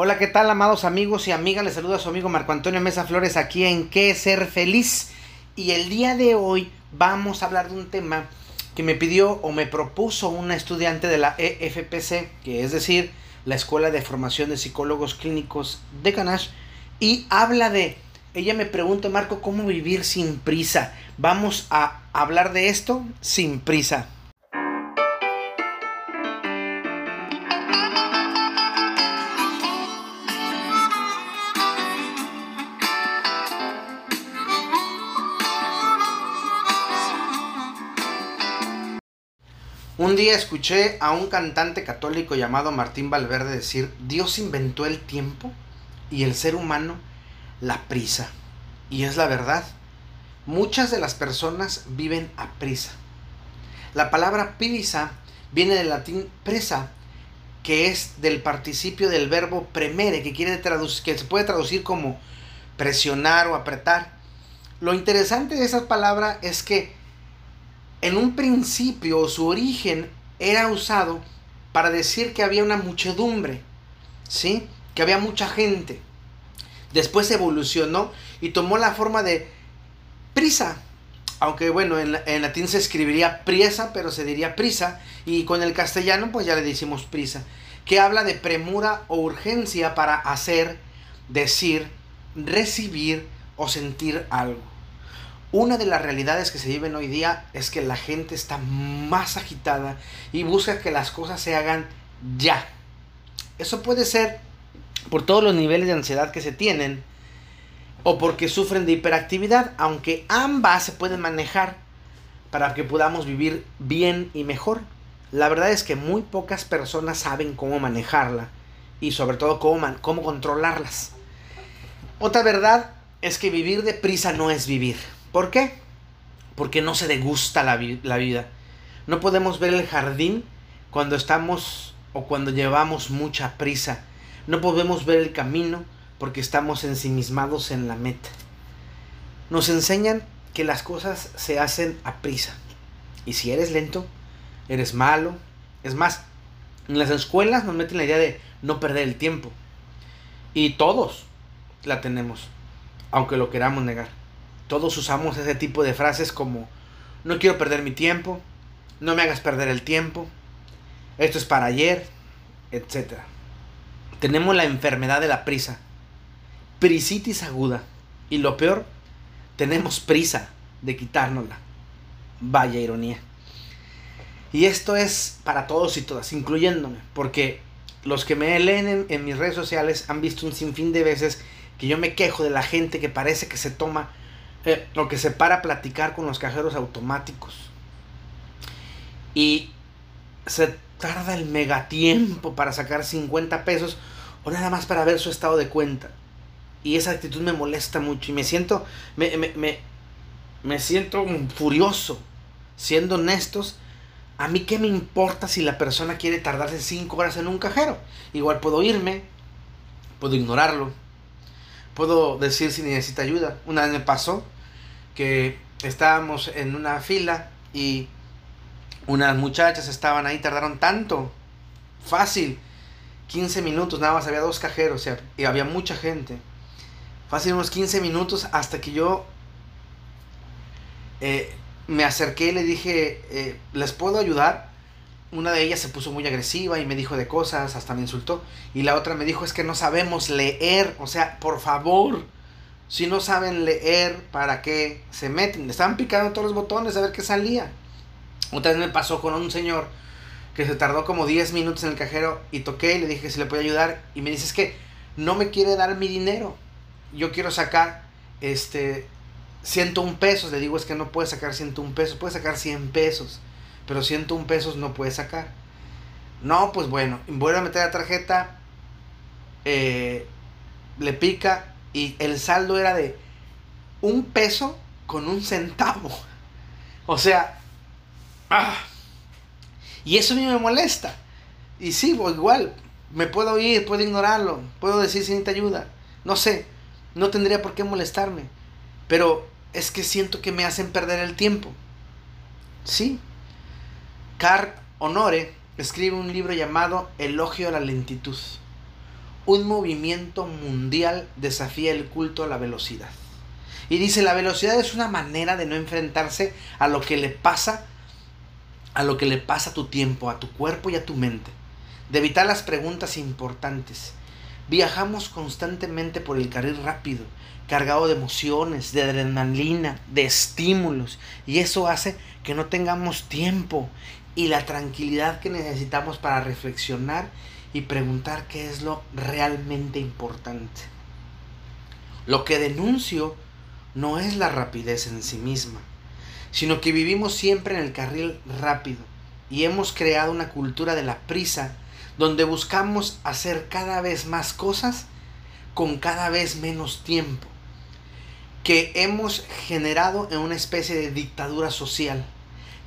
Hola, ¿qué tal, amados amigos y amigas? Les saluda su amigo Marco Antonio Mesa Flores aquí en ¿Qué ser feliz? Y el día de hoy vamos a hablar de un tema que me pidió o me propuso una estudiante de la EFPC, que es decir, la Escuela de Formación de Psicólogos Clínicos de Canash, y habla de, ella me pregunta, Marco, ¿cómo vivir sin prisa? Vamos a hablar de esto sin prisa. Un día escuché a un cantante católico llamado Martín Valverde decir, Dios inventó el tiempo y el ser humano la prisa. Y es la verdad. Muchas de las personas viven a prisa. La palabra prisa viene del latín presa, que es del participio del verbo premere, que, quiere que se puede traducir como presionar o apretar. Lo interesante de esa palabra es que en un principio su origen era usado para decir que había una muchedumbre, ¿sí? Que había mucha gente. Después evolucionó y tomó la forma de prisa. Aunque bueno, en, en, latín se escribiría priesa, pero se diría prisa. Y con el castellano pues ya le decimos prisa. Que habla de premura o urgencia para hacer, decir, recibir o sentir algo. Una de las realidades que se viven hoy día es que la gente está más agitada y busca que las cosas se hagan ya. Eso puede ser por todos los niveles de ansiedad que se tienen o porque sufren de hiperactividad, aunque ambas se pueden manejar para que podamos vivir bien y mejor. La verdad es que muy pocas personas saben cómo manejarla y sobre todo cómo, cómo controlarlas. Otra verdad es que vivir deprisa no es vivir. ¿Por qué? Porque no se degusta la, la vida. No podemos ver el jardín cuando estamos o cuando llevamos mucha prisa. No podemos ver el camino porque estamos ensimismados en la meta. Nos enseñan que las cosas se hacen a prisa. Y si eres lento, eres malo. Es más, en las escuelas nos meten la idea de no perder el tiempo. Y todos la tenemos, aunque lo queramos negar. Todos usamos ese tipo de frases como no quiero perder mi tiempo, no me hagas perder el tiempo, esto es para ayer, etc. Tenemos la enfermedad de la prisa, prisitis aguda, y lo peor, tenemos prisa de quitárnosla. Vaya ironía. Y esto es para todos y todas, incluyéndome, porque los que me leen en, en, mis redes sociales han visto un sinfín de veces que yo me quejo de la gente que parece que se toma eh, lo que se para a platicar con los cajeros automáticos. Y se tarda el megatiempo para sacar 50 pesos o nada más para ver su estado de cuenta. Y esa actitud me molesta mucho y me siento, me, me, me, me siento furioso. Siendo honestos, a mí qué me importa si la persona quiere tardarse 5 horas en un cajero. Igual puedo irme, puedo ignorarlo, puedo decir si necesita ayuda. Una vez me pasó que estábamos en una fila y unas muchachas estaban ahí, tardaron tanto, fácil, 15 minutos, nada más había dos cajeros y había mucha gente. Fácil unos 15 minutos hasta que yo eh, me acerqué y le dije, eh, ¿les puedo ayudar? una de ellas se puso muy agresiva y me dijo de cosas, hasta me insultó. Y la otra me dijo, es que no sabemos leer. O sea, por favor, si no saben leer, ¿para qué se meten? Le estaban picando todos los botones a ver qué salía. Otra vez me pasó con un señor que se tardó como 10 minutos en el cajero y toqué y le dije si le podía ayudar. Y me dice, es que no me quiere dar mi dinero. Yo quiero sacar este 101 pesos. Le digo, es que no puede sacar 101 pesos, puede sacar 100 pesos pero 101 pesos no puede sacar. No, pues bueno, vuelve a meter la tarjeta, eh, le pica y el saldo era de un peso con un centavo. O sea, ah, y eso a mí me molesta. Y sí, pues igual, me puedo ir, puedo ignorarlo, puedo decir si necesita ayuda. No sé, no tendría por qué molestarme. Pero es que siento que me hacen perder el tiempo. Sí, Car Honore escribe un libro llamado Elogio a la lentitud. Un movimiento mundial desafía el culto a la velocidad. Y dice, la velocidad es una manera de no enfrentarse a lo que le pasa, a lo que le pasa a tu tiempo, a tu cuerpo y a tu mente. De evitar las preguntas importantes. Viajamos constantemente por el carril rápido, cargado de emociones, de adrenalina, de estímulos. Y eso hace que no tengamos tiempo y la tranquilidad que necesitamos para reflexionar y preguntar qué es lo realmente importante. Lo que denuncio no es la rapidez en sí misma, sino que vivimos siempre en el carril rápido y hemos creado una cultura de la prisa donde buscamos hacer cada vez más cosas con cada vez menos tiempo, que hemos generado en una especie de dictadura social,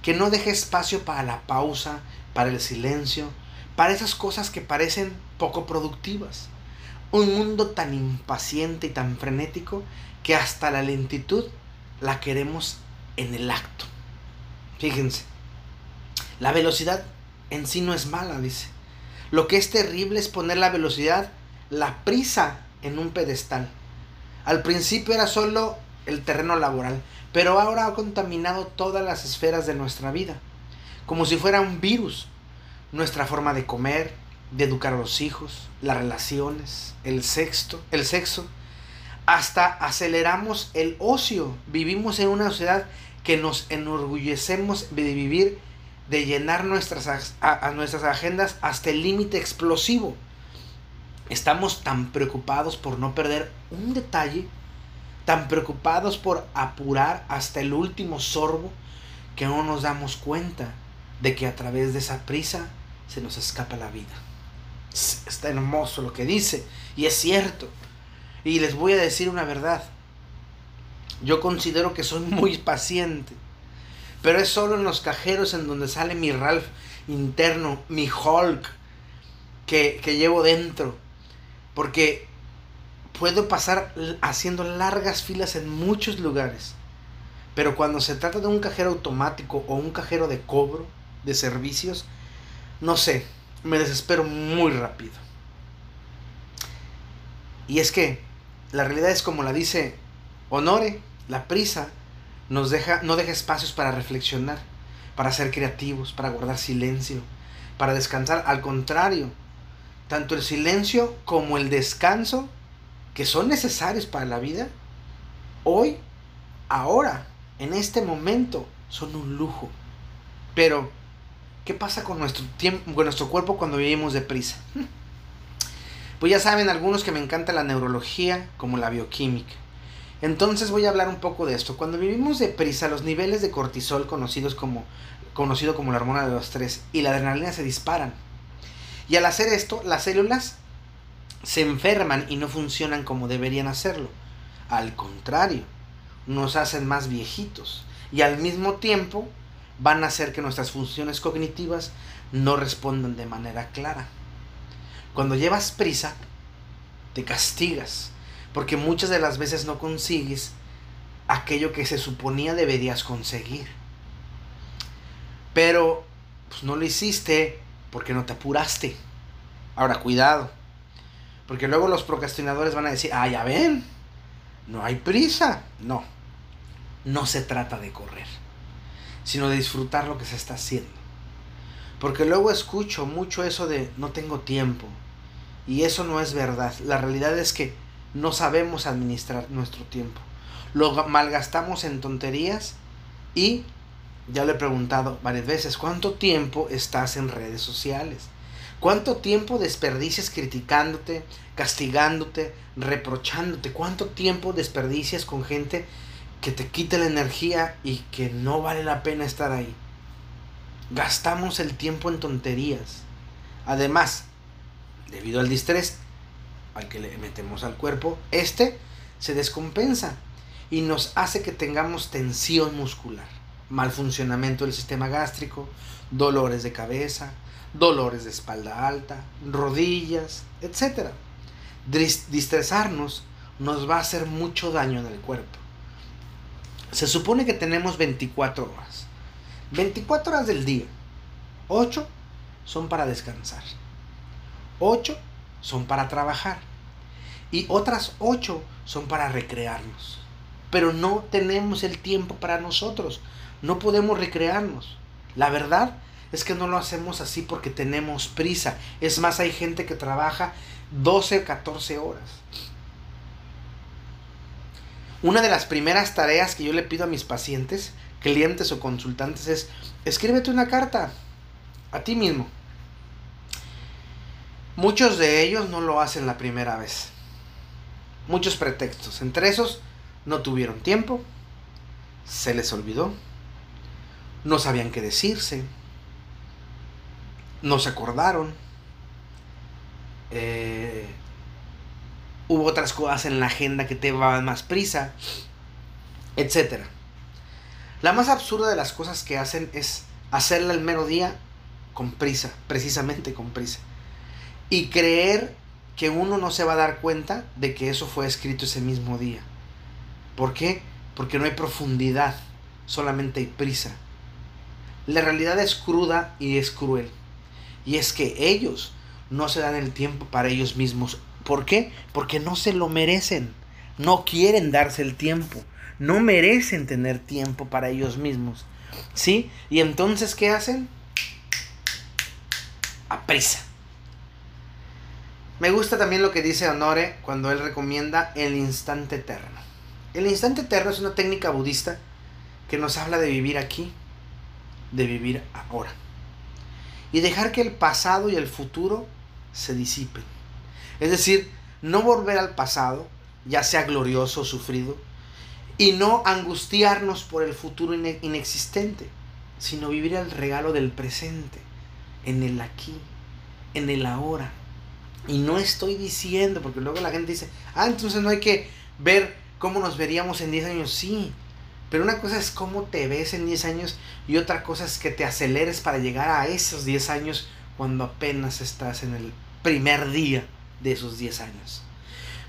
que no deja espacio para la pausa, para el silencio, para esas cosas que parecen poco productivas. Un mundo tan impaciente y tan frenético que hasta la lentitud la queremos en el acto. Fíjense, la velocidad en sí no es mala, dice. Lo que es terrible es poner la velocidad, la prisa en un pedestal. Al principio era solo el terreno laboral, pero ahora ha contaminado todas las esferas de nuestra vida, como si fuera un virus nuestra forma de comer, de educar a los hijos, las relaciones, el sexo, el sexo. Hasta aceleramos el ocio. Vivimos en una sociedad que nos enorgullecemos de vivir, de llenar nuestras, a nuestras agendas hasta el límite explosivo. Estamos tan preocupados por no perder un detalle, tan preocupados por apurar hasta el último sorbo, que no nos damos cuenta de que a través de esa prisa se nos escapa la vida. Está hermoso lo que dice y es cierto. Y les voy a decir una verdad. Yo considero que soy muy paciente. Pero es solo en los cajeros en donde sale mi Ralph interno, mi Hulk que, que llevo dentro. Porque puedo pasar haciendo largas filas en muchos lugares. Pero cuando se trata de un cajero automático o un cajero de cobro de servicios, no sé, me desespero muy rápido. Y es que la realidad es como la dice Honore, la prisa nos deja, no deja espacios para reflexionar, para ser creativos, para guardar silencio, para descansar. Al contrario, tanto el silencio como el descanso, que son necesarios para la vida, hoy, ahora, en este momento, son un lujo. Pero ¿Qué pasa con nuestro, tiempo, con nuestro cuerpo cuando vivimos deprisa? Pues ya saben algunos que me encanta la neurología como la bioquímica. Entonces voy a hablar un poco de esto. Cuando vivimos deprisa, los niveles de cortisol conocidos como, conocido como la hormona de los estrés y la adrenalina se disparan. Y al hacer esto, las células se enferman y no funcionan como deberían hacerlo. Al contrario, nos hacen más viejitos. Y al mismo tiempo van a hacer que nuestras funciones cognitivas no respondan de manera clara. Cuando llevas prisa, te castigas, porque muchas de las veces no consigues aquello que se suponía deberías conseguir. Pero pues, no lo hiciste porque no te apuraste. Ahora, cuidado, porque luego los procrastinadores van a decir, ah, ya ven, no hay prisa. No, no se trata de correr sino de disfrutar lo que se está haciendo. Porque luego escucho mucho eso de no tengo tiempo. Y eso no es verdad. La realidad es que no sabemos administrar nuestro tiempo. Lo malgastamos en tonterías y ya lo he preguntado varias veces, ¿cuánto tiempo estás en redes sociales? ¿Cuánto tiempo desperdicias criticándote, castigándote, reprochándote? ¿Cuánto tiempo desperdicias con gente que te quite la energía y que no vale la pena estar ahí. Gastamos el tiempo en tonterías. Además, debido al distrés al que le metemos al cuerpo, este se descompensa y nos hace que tengamos tensión muscular, mal funcionamiento del sistema gástrico, dolores de cabeza, dolores de espalda alta, rodillas, etc. Distresarnos nos va a hacer mucho daño en el cuerpo. Se supone que tenemos 24 horas. 24 horas del día. 8 son para descansar. 8 son para trabajar. Y otras ocho son para recrearnos. Pero no tenemos el tiempo para nosotros. No podemos recrearnos. La verdad es que no lo hacemos así porque tenemos prisa. Es más, hay gente que trabaja 12, 14 horas. Una de las primeras tareas que yo le pido a mis pacientes, clientes o consultantes es, escríbete una carta a ti mismo. Muchos de ellos no lo hacen la primera vez. Muchos pretextos. Entre esos, no tuvieron tiempo, se les olvidó, no sabían qué decirse, no se acordaron, eh, hubo otras cosas en la agenda que te daban más prisa, etc. La más absurda de las cosas que hacen es hacerla el mero día con prisa, precisamente con prisa. Y creer que uno no se va a dar cuenta de que eso fue escrito ese mismo día. ¿Por qué? Porque no hay profundidad, solamente hay prisa. La realidad es cruda y es cruel. Y es que ellos no se dan el tiempo para ellos mismos. ¿Por qué? Porque no se lo merecen. No quieren darse el tiempo. No merecen tener tiempo para ellos mismos. ¿Sí? Y entonces, ¿qué hacen? A prisa. Me gusta también lo que dice Honore cuando él recomienda el instante eterno. El instante eterno es una técnica budista que nos habla de vivir aquí, de vivir ahora. Y dejar que el pasado y el futuro se disipen. Es decir, no volver al pasado, ya sea glorioso o sufrido, y no angustiarnos por el futuro inexistente, sino vivir el regalo del presente, en el aquí, en el ahora. Y no estoy diciendo, porque luego la gente dice, ah, entonces no hay que ver cómo nos veríamos en 10 años. Sí, pero una cosa es cómo te ves en 10 años y otra cosa es que te aceleres para llegar a esos 10 años cuando apenas estás en el primer día de esos 10 años.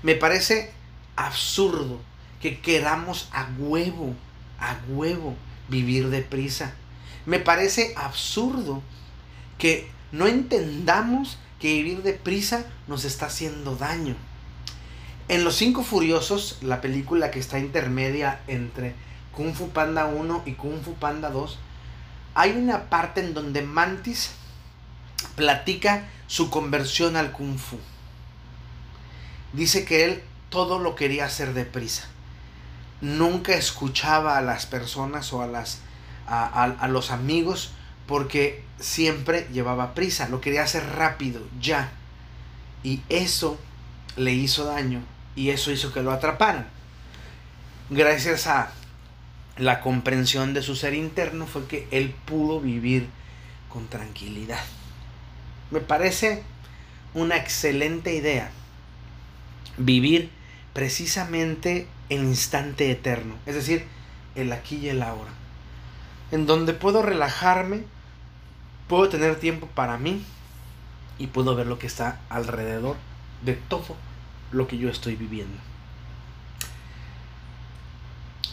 Me parece absurdo que queramos a huevo, a huevo vivir deprisa. Me parece absurdo que no entendamos que vivir deprisa nos está haciendo daño. En Los Cinco Furiosos, la película que está intermedia entre Kung Fu Panda 1 y Kung Fu Panda 2, hay una parte en donde Mantis platica su conversión al Kung Fu. Dice que él todo lo quería hacer deprisa. Nunca escuchaba a las personas o a, las, a los amigos porque siempre llevaba prisa, lo quería hacer rápido, ya. Y eso le hizo daño y eso hizo que lo atraparan. Gracias a la comprensión de su ser interno fue que él pudo vivir con tranquilidad. Me parece una excelente idea vivir precisamente el instante eterno, es decir, el aquí y el ahora, en donde puedo relajarme, puedo tener tiempo para mí y puedo ver lo que está alrededor de todo lo que yo estoy viviendo.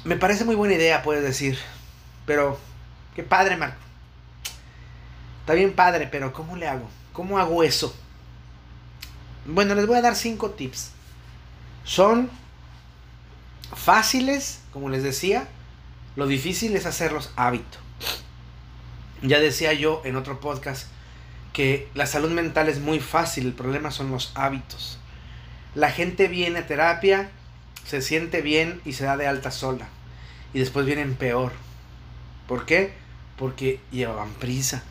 Me parece muy buena idea, puedes decir, pero qué padre, Marco. Está bien padre, pero ¿cómo le hago? ¿Cómo hago eso? Bueno, les voy a dar cinco tips. Son fáciles, como les decía. Lo difícil es hacerlos hábito. Ya decía yo en otro podcast que la salud mental es muy fácil, el problema son los hábitos. La gente viene a terapia, se siente bien y se da de alta sola. Y después vienen peor. ¿Por qué? Porque llevaban prisa.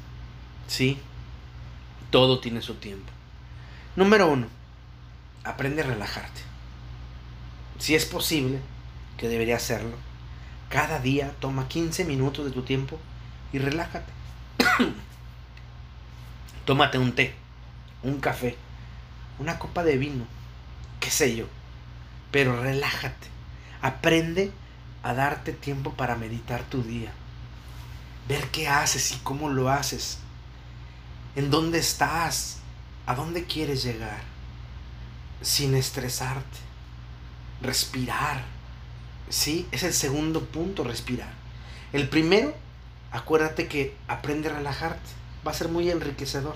¿Sí? Todo tiene su tiempo. Número uno, aprende a relajarte. Si es posible, que debería hacerlo, cada día toma 15 minutos de tu tiempo y relájate. Tómate un té, un café, una copa de vino, qué sé yo, pero relájate. Aprende a darte tiempo para meditar tu día. Ver qué haces y cómo lo haces. En dónde estás. A dónde quieres llegar. Sin estresarte. Respirar. Sí, es el segundo punto, respirar. El primero, acuérdate que aprende a relajarte. Va a ser muy enriquecedor.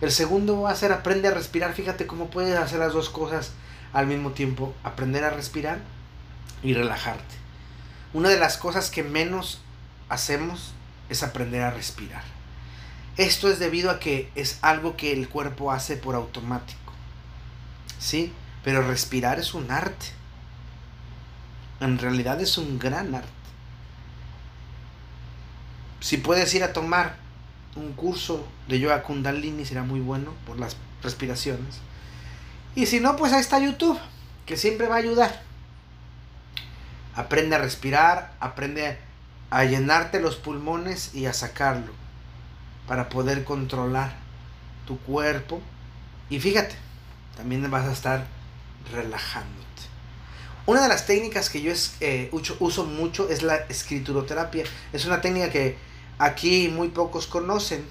El segundo va a ser aprende a respirar. Fíjate cómo puedes hacer las dos cosas al mismo tiempo. Aprender a respirar y relajarte. Una de las cosas que menos hacemos es aprender a respirar. Esto es debido a que es algo que el cuerpo hace por automático. ¿Sí? Pero respirar es un arte. En realidad es un gran arte. Si puedes ir a tomar un curso de yoga kundalini será muy bueno por las respiraciones. Y si no, pues ahí está YouTube, que siempre va a ayudar. Aprende a respirar, aprende a llenarte los pulmones y a sacarlo para poder controlar tu cuerpo. Y fíjate, también vas a estar relajándote. Una de las técnicas que yo eh, uso mucho es la escrituroterapia. Es una técnica que aquí muy pocos conocen.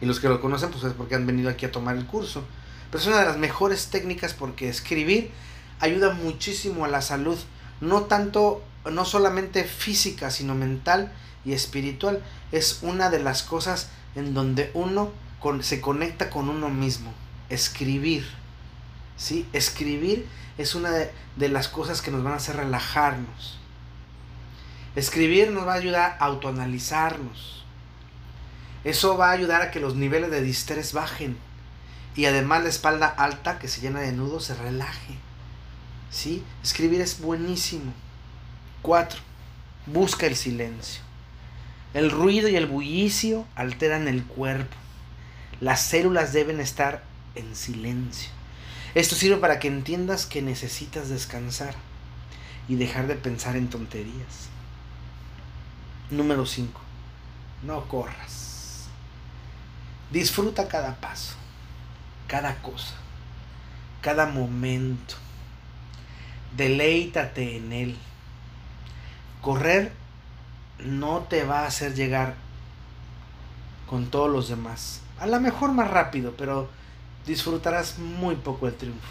Y los que lo conocen pues es porque han venido aquí a tomar el curso. Pero es una de las mejores técnicas porque escribir ayuda muchísimo a la salud no tanto, no solamente física, sino mental y espiritual. Es una de las cosas en donde uno se conecta con uno mismo. Escribir. ¿Sí? Escribir es una de, de las cosas que nos van a hacer relajarnos. Escribir nos va a ayudar a autoanalizarnos. Eso va a ayudar a que los niveles de distrés bajen. Y además la espalda alta que se llena de nudos se relaje. ¿sí? Escribir es buenísimo. Cuatro, busca el silencio. El ruido y el bullicio alteran el cuerpo. Las células deben estar en silencio. Esto sirve para que entiendas que necesitas descansar y dejar de pensar en tonterías. Número 5. No corras. Disfruta cada paso, cada cosa, cada momento deleítate en Él. Correr no te va a hacer llegar con todos los demás. A lo mejor más rápido, pero disfrutarás muy poco el triunfo.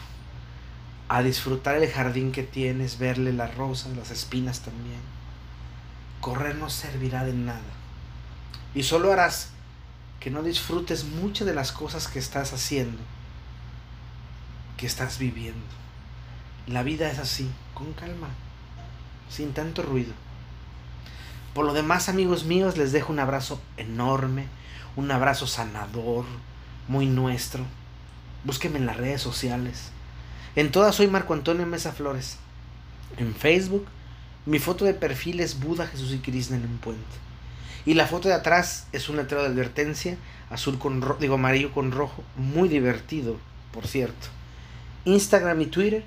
A disfrutar el jardín que tienes, verle las rosas, las espinas también. Correr no servirá de nada. Y solo harás que no disfrutes muchas de las cosas que estás haciendo, que estás viviendo. La vida es así, con calma, sin tanto ruido. Por lo demás, amigos míos, les dejo un abrazo enorme, un abrazo sanador, muy nuestro. Búsquenme en las redes sociales. En todas soy Marco Antonio Mesa Flores. En Facebook, mi foto de perfil es Buda, Jesús y Krishna en un puente. Y la foto de atrás es un letrero de advertencia, azul con digo amarillo con rojo, muy divertido, por cierto. Instagram y Twitter,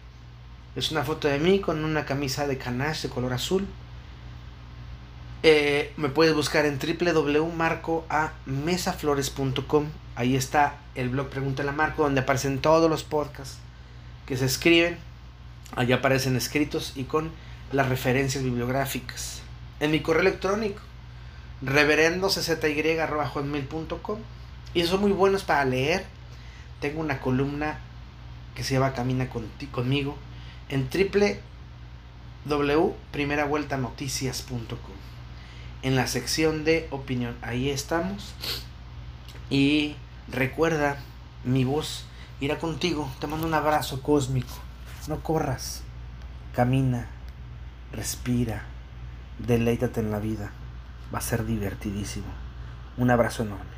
es una foto de mí con una camisa de canache de color azul. Eh, me puedes buscar en www.marcoamesaflores.com. Ahí está el blog Pregúntale a Marco, donde aparecen todos los podcasts que se escriben. Allí aparecen escritos y con las bibliográficas. En mi correo electrónico, reverendoczy.com. Y son muy buenos para leer. Tengo una columna que se llama Camina conmigo en www.primeravueltanoticias.com en la sección de opinión. Ahí estamos. Y recuerda, mi voz irá contigo. Te mando un abrazo cósmico. No corras. Camina. Respira. Deleítate en la vida. Va a ser divertidísimo. Un abrazo enorme.